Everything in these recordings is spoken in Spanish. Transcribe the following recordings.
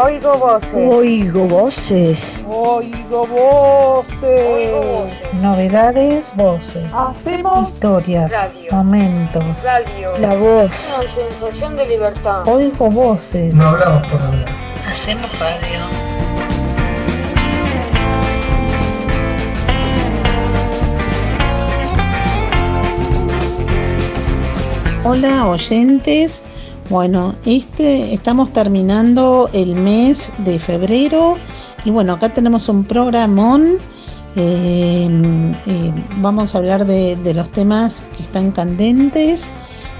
Oigo voces. Oigo voces. Oigo voces. Novedades, voces. Hacemos Historias, Radio. momentos. Radio. La voz. Una sensación de libertad. Oigo voces. No hablamos por hablar. Hacemos radio. Hola oyentes, bueno, este estamos terminando el mes de febrero y bueno, acá tenemos un programón. eh, eh, vamos a hablar de, de los temas que están candentes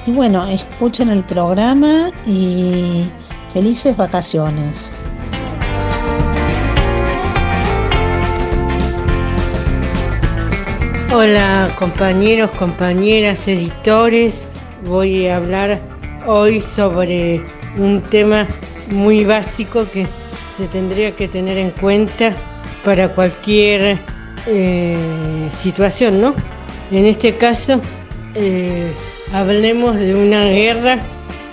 y bueno, escuchen el programa y felices vacaciones. Hola compañeros, compañeras, editores. Voy a hablar hoy sobre un tema muy básico que se tendría que tener en cuenta para cualquier eh, situación, ¿no? En este caso, eh, hablemos de una guerra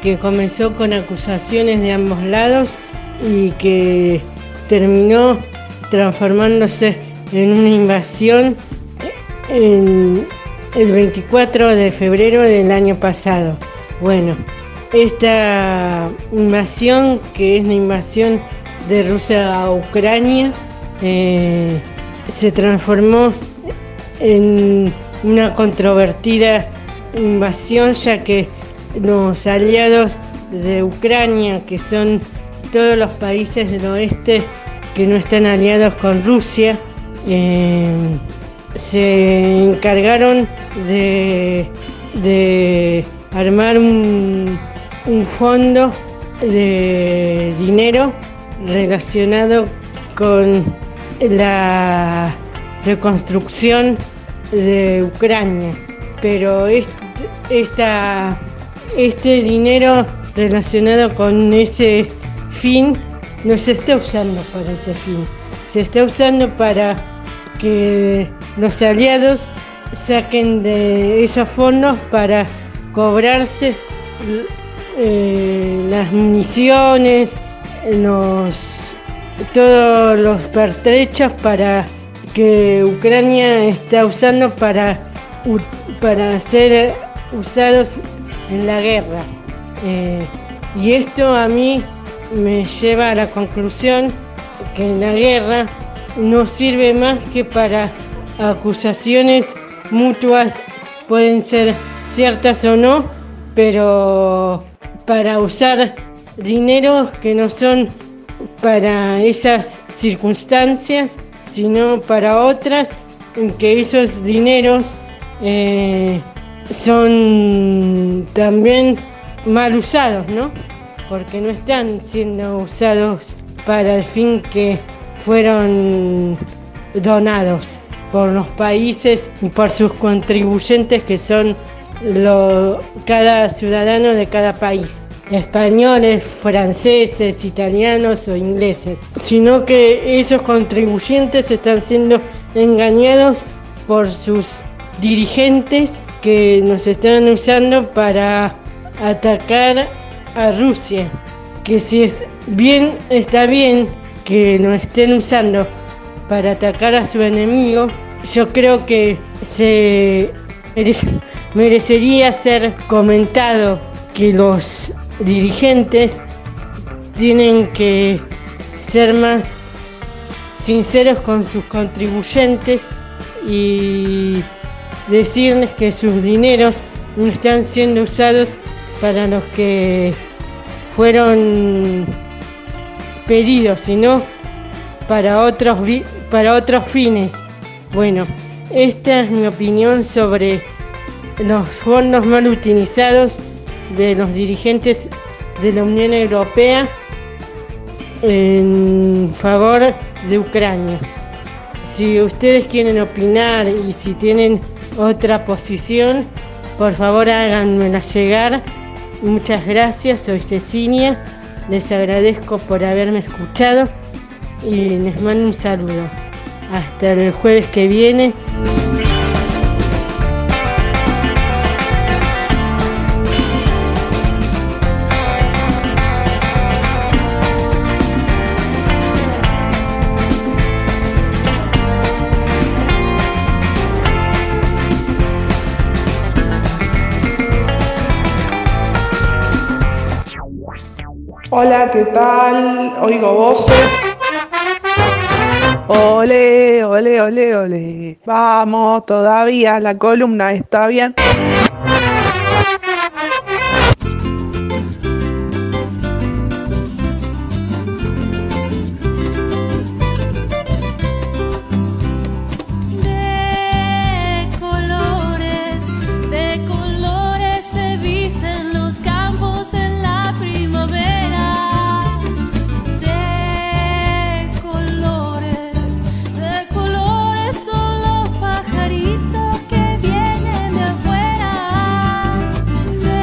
que comenzó con acusaciones de ambos lados y que terminó transformándose en una invasión en el 24 de febrero del año pasado. Bueno, esta invasión, que es una invasión de Rusia a Ucrania, eh, se transformó en una controvertida invasión, ya que los aliados de Ucrania, que son todos los países del oeste que no están aliados con Rusia, eh, se encargaron de, de armar un, un fondo de dinero relacionado con la reconstrucción de Ucrania. Pero est- esta, este dinero relacionado con ese fin no se está usando para ese fin. Se está usando para que los aliados saquen de esos fondos para cobrarse eh, las municiones, los, todos los pertrechos para que Ucrania está usando para, para ser usados en la guerra. Eh, y esto a mí me lleva a la conclusión que la guerra no sirve más que para acusaciones mutuas, pueden ser ciertas o no, pero para usar dinero que no son para esas circunstancias, sino para otras, en que esos dineros eh, son también mal usados, ¿no? Porque no están siendo usados para el fin que fueron donados por los países y por sus contribuyentes que son lo- cada ciudadano de cada país, españoles, franceses, italianos o ingleses, sino que esos contribuyentes están siendo engañados por sus dirigentes que nos están usando para atacar a Rusia, que si es bien está bien que nos estén usando para atacar a su enemigo, yo creo que se merecería ser comentado que los dirigentes tienen que ser más sinceros con sus contribuyentes y decirles que sus dineros no están siendo usados para los que fueron pedidos, sino para otros, para otros fines. Bueno, esta es mi opinión sobre los fondos mal utilizados de los dirigentes de la Unión Europea en favor de Ucrania. Si ustedes quieren opinar y si tienen otra posición, por favor háganmela llegar. Muchas gracias, soy Cecilia. Les agradezco por haberme escuchado y les mando un saludo. Hasta el jueves que viene. ¿Qué tal? Oigo voces. Ole, ole, ole, ole. Vamos, todavía la columna está bien.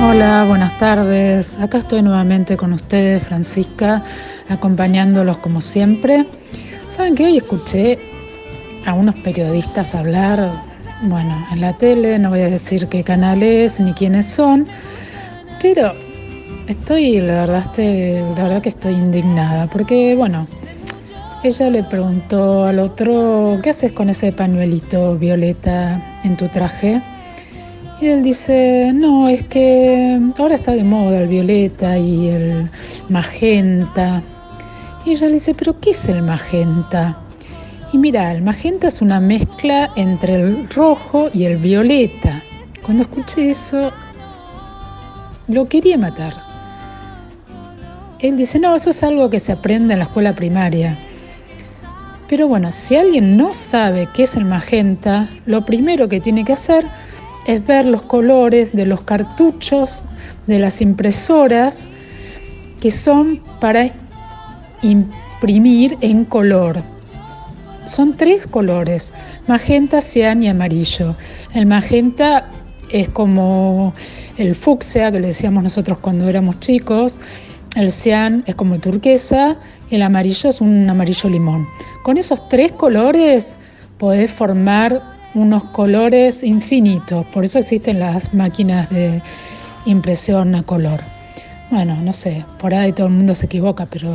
Hola, buenas tardes. Acá estoy nuevamente con ustedes, Francisca, acompañándolos como siempre. Saben que hoy escuché a unos periodistas hablar, bueno, en la tele, no voy a decir qué canal es ni quiénes son, pero estoy, la verdad, este- la verdad que estoy indignada, porque, bueno, ella le preguntó al otro, ¿qué haces con ese pañuelito violeta en tu traje? Y él dice, no, es que ahora está de moda el violeta y el magenta. Y ella le dice, pero ¿qué es el magenta? Y mira, el magenta es una mezcla entre el rojo y el violeta. Cuando escuché eso, lo quería matar. Él dice, no, eso es algo que se aprende en la escuela primaria. Pero bueno, si alguien no sabe qué es el magenta, lo primero que tiene que hacer es ver los colores de los cartuchos de las impresoras que son para imprimir en color. Son tres colores, magenta, cian y amarillo. El magenta es como el fucsia que le decíamos nosotros cuando éramos chicos, el cian es como el turquesa y el amarillo es un amarillo limón. Con esos tres colores podés formar unos colores infinitos, por eso existen las máquinas de impresión a color. Bueno, no sé, por ahí todo el mundo se equivoca, pero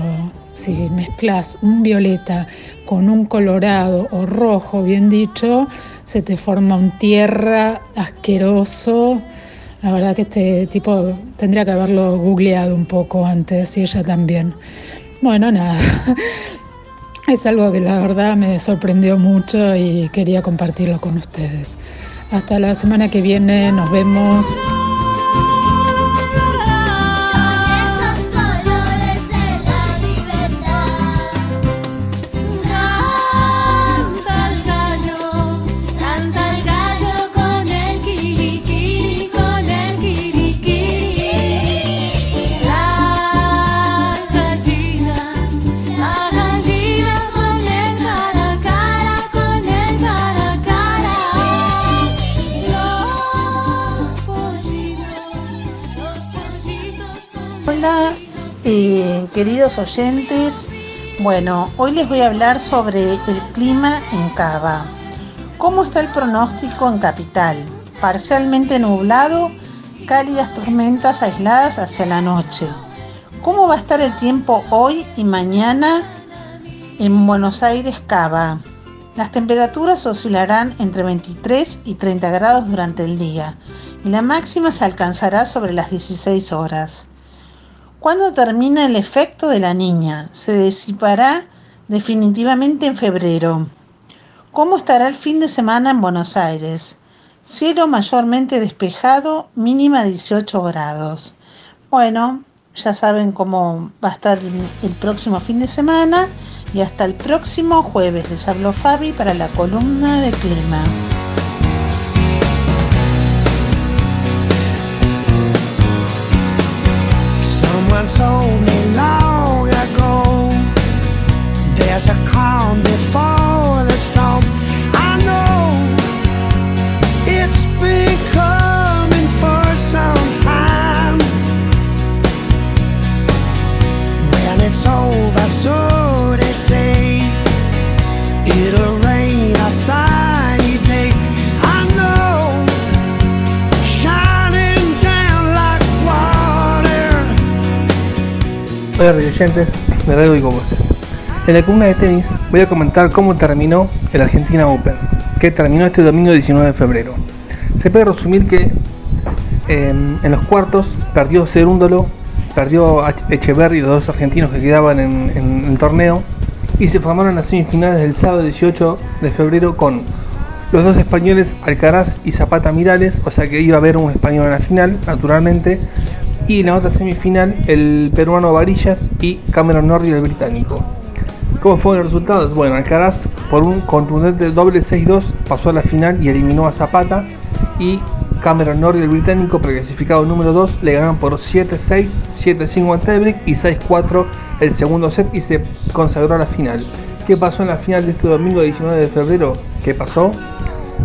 si mezclas un violeta con un colorado o rojo, bien dicho, se te forma un tierra asqueroso. La verdad que este tipo tendría que haberlo googleado un poco antes y ella también. Bueno, nada. Es algo que la verdad me sorprendió mucho y quería compartirlo con ustedes. Hasta la semana que viene, nos vemos. Hola, eh, queridos oyentes. Bueno, hoy les voy a hablar sobre el clima en Cava. ¿Cómo está el pronóstico en Capital? Parcialmente nublado, cálidas tormentas aisladas hacia la noche. ¿Cómo va a estar el tiempo hoy y mañana en Buenos Aires, Cava? Las temperaturas oscilarán entre 23 y 30 grados durante el día y la máxima se alcanzará sobre las 16 horas. ¿Cuándo termina el efecto de la niña? Se disipará definitivamente en febrero. ¿Cómo estará el fin de semana en Buenos Aires? Cielo mayormente despejado, mínima 18 grados. Bueno, ya saben cómo va a estar el próximo fin de semana y hasta el próximo jueves. Les habló Fabi para la columna de clima. times home Hola oyentes de Radio y Voces. En la columna de tenis voy a comentar cómo terminó el Argentina Open, que terminó este domingo 19 de febrero. Se puede resumir que en los cuartos perdió Cerúndolo perdió Echeverry, los dos argentinos que quedaban en, en el torneo, y se formaron las semifinales del sábado 18 de febrero con los dos españoles Alcaraz y Zapata Mirales, o sea que iba a haber un español en la final, naturalmente, y en la otra semifinal el peruano Varillas y Cameron Norrie el británico. ¿Cómo fueron los resultados? Bueno, Alcaraz por un contundente doble 6-2 pasó a la final y eliminó a Zapata y Cameron Norrie el británico preclasificado número 2 le ganaron por 7-6, 7-5 en tiebreak y 6-4 el segundo set y se consagró a la final. ¿Qué pasó en la final de este domingo 19 de febrero? ¿Qué pasó?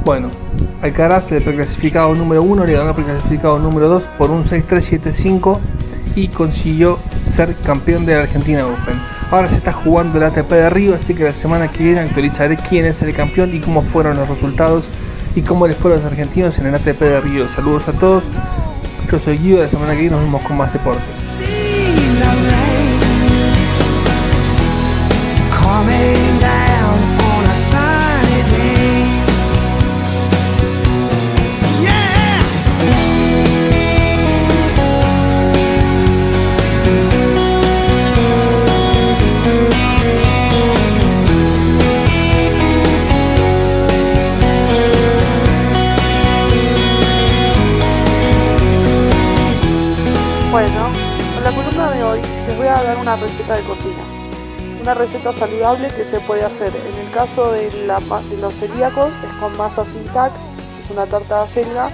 Bueno, Alcaraz del preclasificado número 1 le ganó al preclasificado número 2 por un 6-3-7-5 y consiguió ser campeón de la Argentina Open. Ahora se está jugando el ATP de Río, así que la semana que viene actualizaré quién es el campeón y cómo fueron los resultados y cómo les fueron los argentinos en el ATP de Río. Saludos a todos. Yo soy Guido, la semana que viene nos vemos con más deportes. De cocina. Una receta saludable que se puede hacer. En el caso de, los celíacos es con masa sin tac, es una tarta de acelga.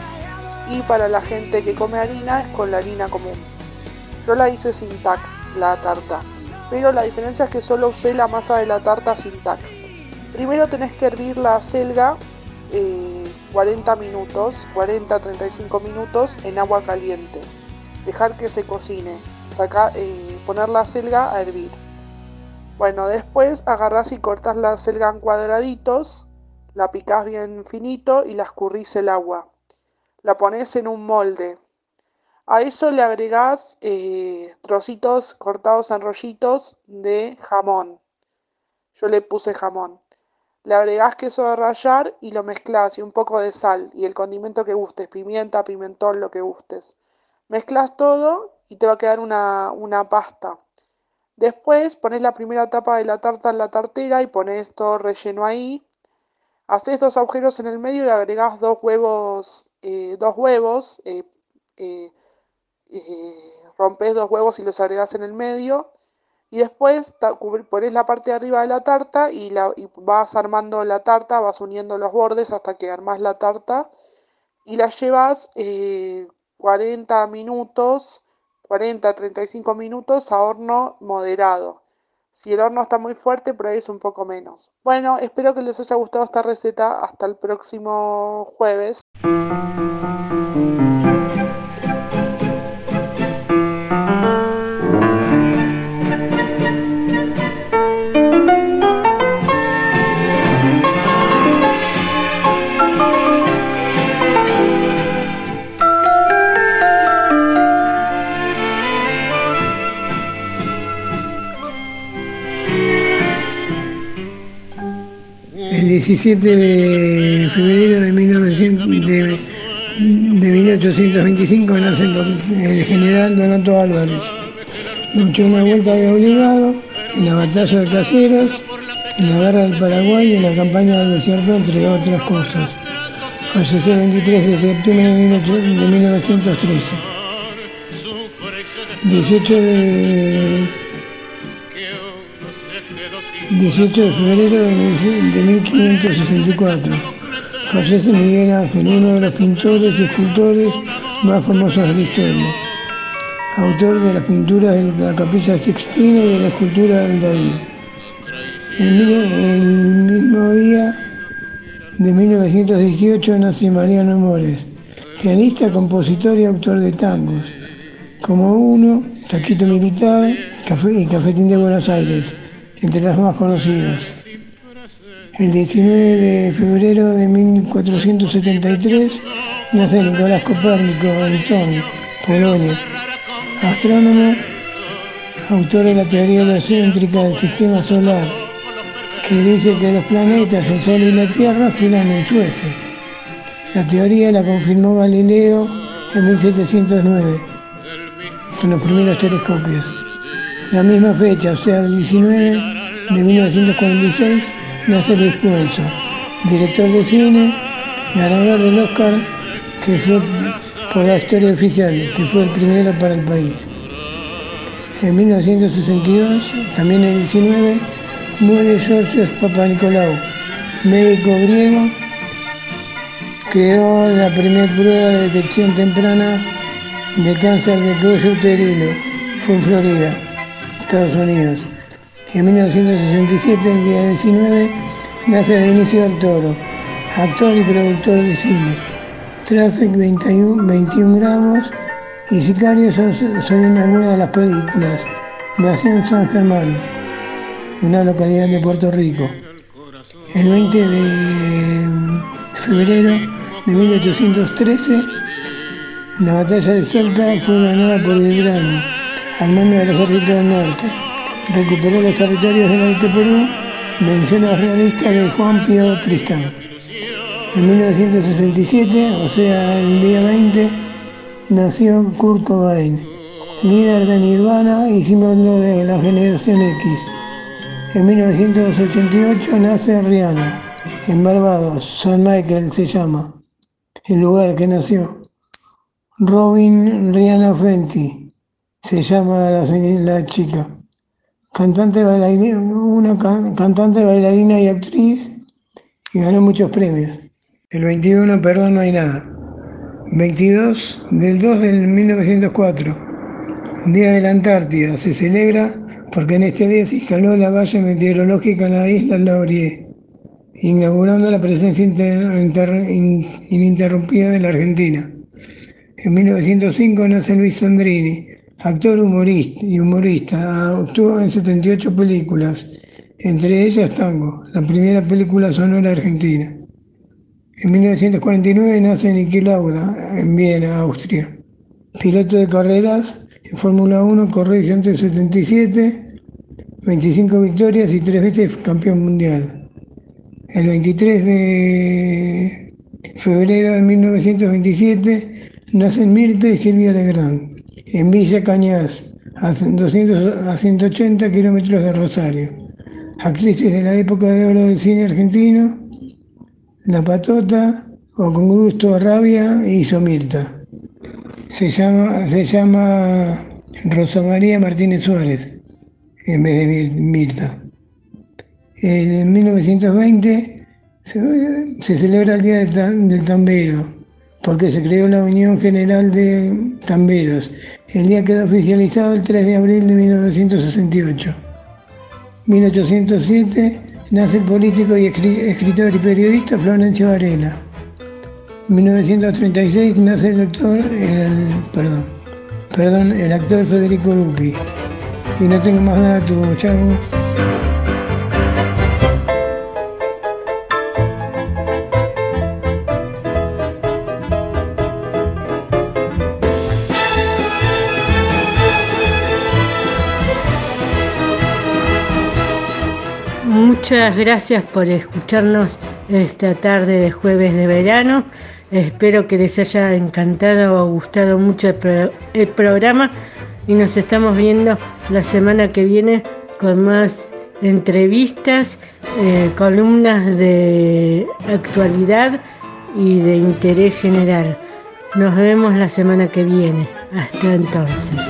Y para la gente que come harina es con la harina común. Yo la hice sin tac, la tarta. Pero la diferencia es que solo usé la masa de la tarta sin tac. Primero tenés que hervir la acelga eh, 40 minutos, 40-35 minutos en agua caliente dejar que se cocine, eh, poner la selga a hervir. Bueno, después agarrás y cortas la selga en cuadraditos, la picás bien finito y la escurrís el agua. La pones en un molde. A eso le agregás eh, trocitos cortados en rollitos de jamón. Yo le puse jamón. Le agregás queso de rallar y lo mezclas y un poco de sal y el condimento que gustes, pimienta, pimentón, lo que gustes. Mezclas todo y te va a quedar una, una pasta. Después pones la primera tapa de la tarta en la tartera y pones todo relleno ahí. Haces dos agujeros en el medio y agregás dos huevos, eh, dos huevos, eh, eh, rompes dos huevos y los agregás en el medio. Y después pones la parte de arriba de la tarta y, la, y vas armando la tarta, vas uniendo los bordes hasta que armás la tarta y la llevas eh, 40 minutos, 40 35 minutos a horno moderado. Si el horno está muy fuerte, por ahí es un poco menos. Bueno, espero que les haya gustado esta receta. Hasta el próximo jueves. 17 de febrero de, 1900 de, de 1825 nace el, general Donato Álvarez. Luchó una vuelta de obligado en la batalla de Caseros, en la guerra del Paraguay y en la campaña del desierto, entre otras cosas. Falleció el 23 de septiembre de 18 de 1913. 18 de 18 de febrero de mil- de 1564. Fallece Miguel Ángel, uno de los pintores y escultores más famosos de la historia. Autor de las pinturas de la Capilla Sixtina y de la escultura del David. El mismo día de 1918 nace Mariano Mores, pianista, compositor y autor de tangos, como uno, Taquito Militar Café y Cafetín de Buenos Aires, entre las más conocidas. El 19 de febrero de 1473 nace Nicolás Copérnico Antón, Polonia, astrónomo, autor de la teoría heliocéntrica del sistema solar, que dice que los planetas, el Sol y la Tierra giran en su. La teoría la confirmó Galileo en 1709. con los primeros telescopios. La misma fecha, o sea, el 19 de 1946, nace Luis Puenzo, director de cine, ganador del Oscar, que fue por la historia oficial, que fue el primero para el país. En 1962, también el 19, muere Georgios Papanikolaou, médico griego, creó la primera prueba de detección temprana de cáncer de cuello uterino, fue en Florida, Estados Unidos. En 1967, el día 19, nace Benicio del Toro, actor y productor de cine. Traffic 21, 21 gramos y Sicario son, algunas de las películas. Nació en San Germán, una localidad de Puerto Rico. El 20 de febrero de 1813, la batalla de Salta fue ganada por Belgrano, al mando del ejército del norte. Recuperó los territorios del Alto Perú, venció a los realistas de Juan Pío Tristán. En 1967, o sea, el día 20, nació Kurt Cobain, líder de Nirvana y símbolo de la generación X. En 1988 nace Rihanna, en Barbados, San Michael se llama, el lugar que nació. Robin Rihanna Fenty, se llama la, chica. Cantante, bailarina, una can- cantante, bailarina y actriz y ganó muchos premios. El 21, perdón, no hay nada. 22 del 2 del 1904, Día de la Antártida, se celebra porque en este día se instaló la valla meteorológica en la isla Laurie, inaugurando la presencia inter- inter- in- ininterrumpida de la Argentina. En 1905 nace Luis Sandrini, actor humorista y humorista. Actuó en 78 películas, entre ellas Tango, la primera película sonora argentina. En 1949 nace Niki Lauda, en Viena, Austria. Piloto de carreras en Fórmula 1, corrió 177, 25 victorias y tres veces campeón mundial. El 23 de febrero de 1927 nacen Mirta y Silvia Legrand, en Villa Cañas, a 200 a 180 kilómetros de Rosario. Actrices de la época de oro del cine argentino, La Patota, o con gusto Rabia, hizo Mirta. Se llama, se Rosa María Martínez Suárez, en vez de Mir- Mirta. En 1920 se, se celebra el Día del Tambero, porque se creó la Unión General de Tamberos. El día quedó oficializado el 3 de abril de 1968. 1807 nace el político y escri- escritor y periodista Florencio Varela. 1936 nace el doctor, el, perdón, perdón, el actor Federico Lupi. Y no tengo más datos, chao. Muchas gracias por escucharnos esta tarde de jueves de verano. Espero que les haya encantado o gustado mucho el, pro- el programa y nos estamos viendo la semana que viene con más entrevistas, eh, columnas de actualidad y de interés general. Nos vemos la semana que viene. Hasta entonces.